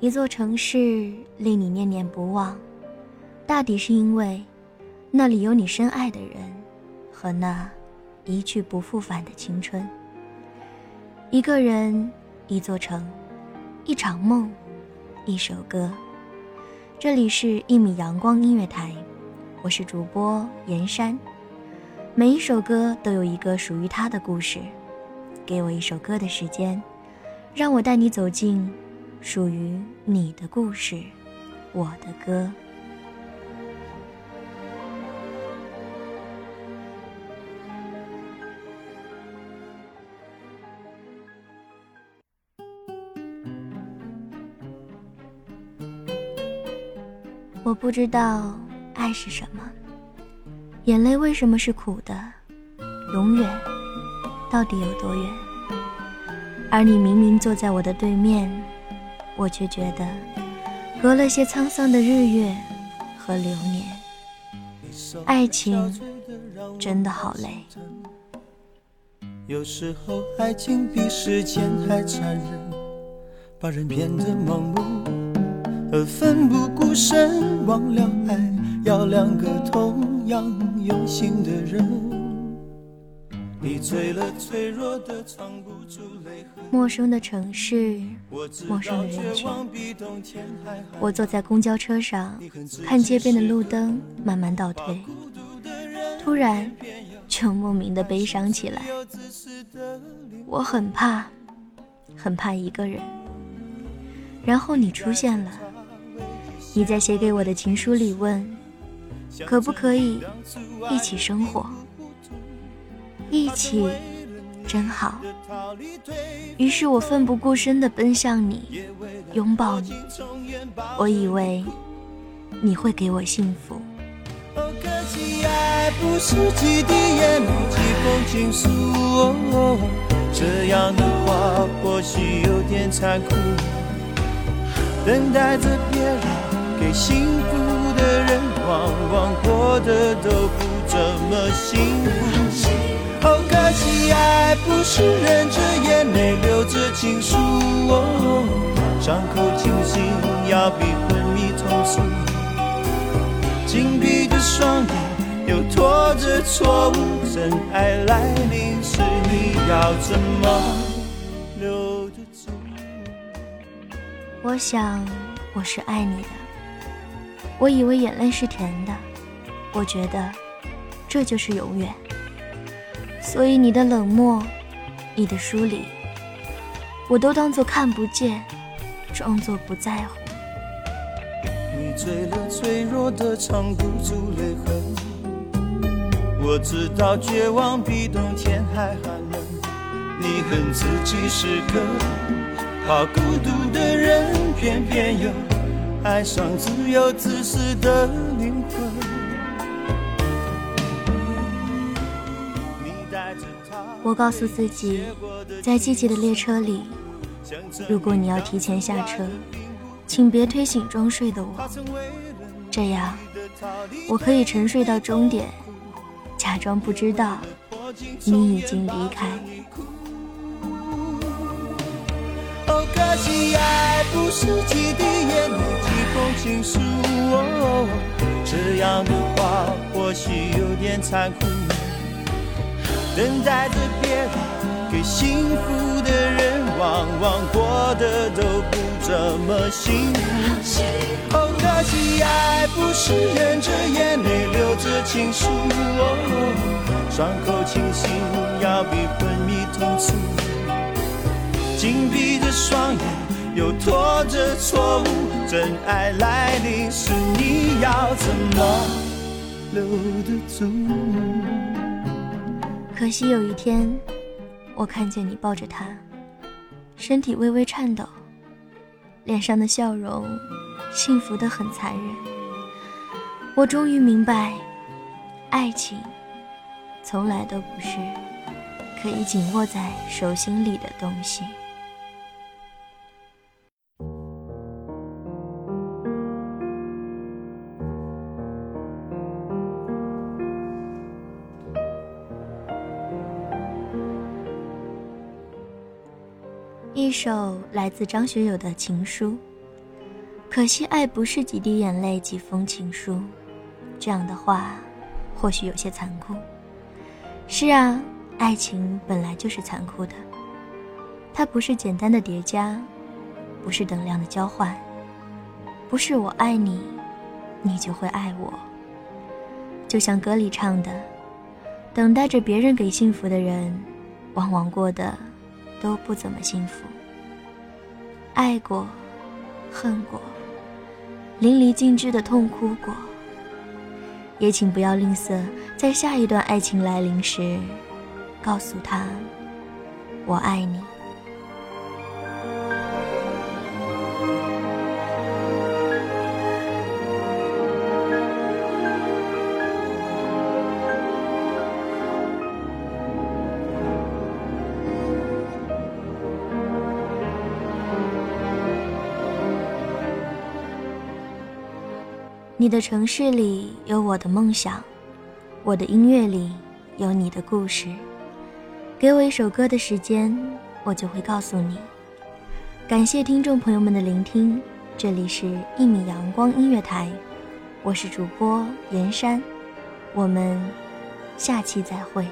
一座城市令你念念不忘，大抵是因为那里有你深爱的人和那一去不复返的青春。一个人，一座城，一场梦，一首歌。这里是一米阳光音乐台，我是主播严山。每一首歌都有一个属于它的故事，给我一首歌的时间，让我带你走进。属于你的故事，我的歌。我不知道爱是什么，眼泪为什么是苦的，永远到底有多远？而你明明坐在我的对面。我却觉得，隔了些沧桑的日月和流年，爱情真的好累。有时候，爱情比时间还残忍，把人变得盲目，而奋不顾身。忘了爱，要两个同样用心的人。你醉了，脆弱的藏不住陌生的城市，陌生的人群。我坐在公交车上，看街边的路灯慢慢倒退，突然就莫名的悲伤起来。我很怕，很怕一个人。然后你出现了，你在写给我的情书里问，可不可以一起生活？一起真好。于是我奋不顾身地奔向你，拥抱你。我以为你会给我幸福。可惜爱不是几滴眼泪，几封情书。这样的话或许有点残酷。等待着别人给幸福的人，往往过得都不怎么幸福。好可惜，爱不是忍着眼泪留着情书，伤口清醒要比昏迷痛楚。紧闭的双眼又拖着错误，真爱来临时你要怎么留得住？我想我是爱你的，我以为眼泪是甜的，我觉得这就是永远。所以你的冷漠，你的疏离，我都当作看不见，装作不在乎。你醉了，脆弱的藏不住泪痕。我知道绝望比冬天还寒冷。你恨自己是个怕孤独的人，偏偏又爱上自由自私的灵魂。我告诉自己，在季节的列车里，如果你要提前下车，请别推醒装睡的我，这样我可以沉睡到终点，假装不知道你已经离开。哦，可惜爱不是几滴眼泪，几封情书，这样的话或许有点残酷。等待着别人给幸福的人，往往过得都不怎么幸福。哦，可惜爱不是忍着眼泪流着情书，伤口清醒要比昏迷痛楚。紧闭着双眼，又拖着错误，真爱来临时，你要怎么留得住？可惜有一天，我看见你抱着他，身体微微颤抖，脸上的笑容幸福的很残忍。我终于明白，爱情从来都不是可以紧握在手心里的东西。一首来自张学友的情书，可惜爱不是几滴眼泪几封情书，这样的话，或许有些残酷。是啊，爱情本来就是残酷的，它不是简单的叠加，不是等量的交换，不是我爱你，你就会爱我。就像歌里唱的，等待着别人给幸福的人，往往过得都不怎么幸福。爱过，恨过，淋漓尽致的痛哭过，也请不要吝啬，在下一段爱情来临时，告诉他，我爱你。你的城市里有我的梦想，我的音乐里有你的故事。给我一首歌的时间，我就会告诉你。感谢听众朋友们的聆听，这里是《一米阳光音乐台》，我是主播严山，我们下期再会。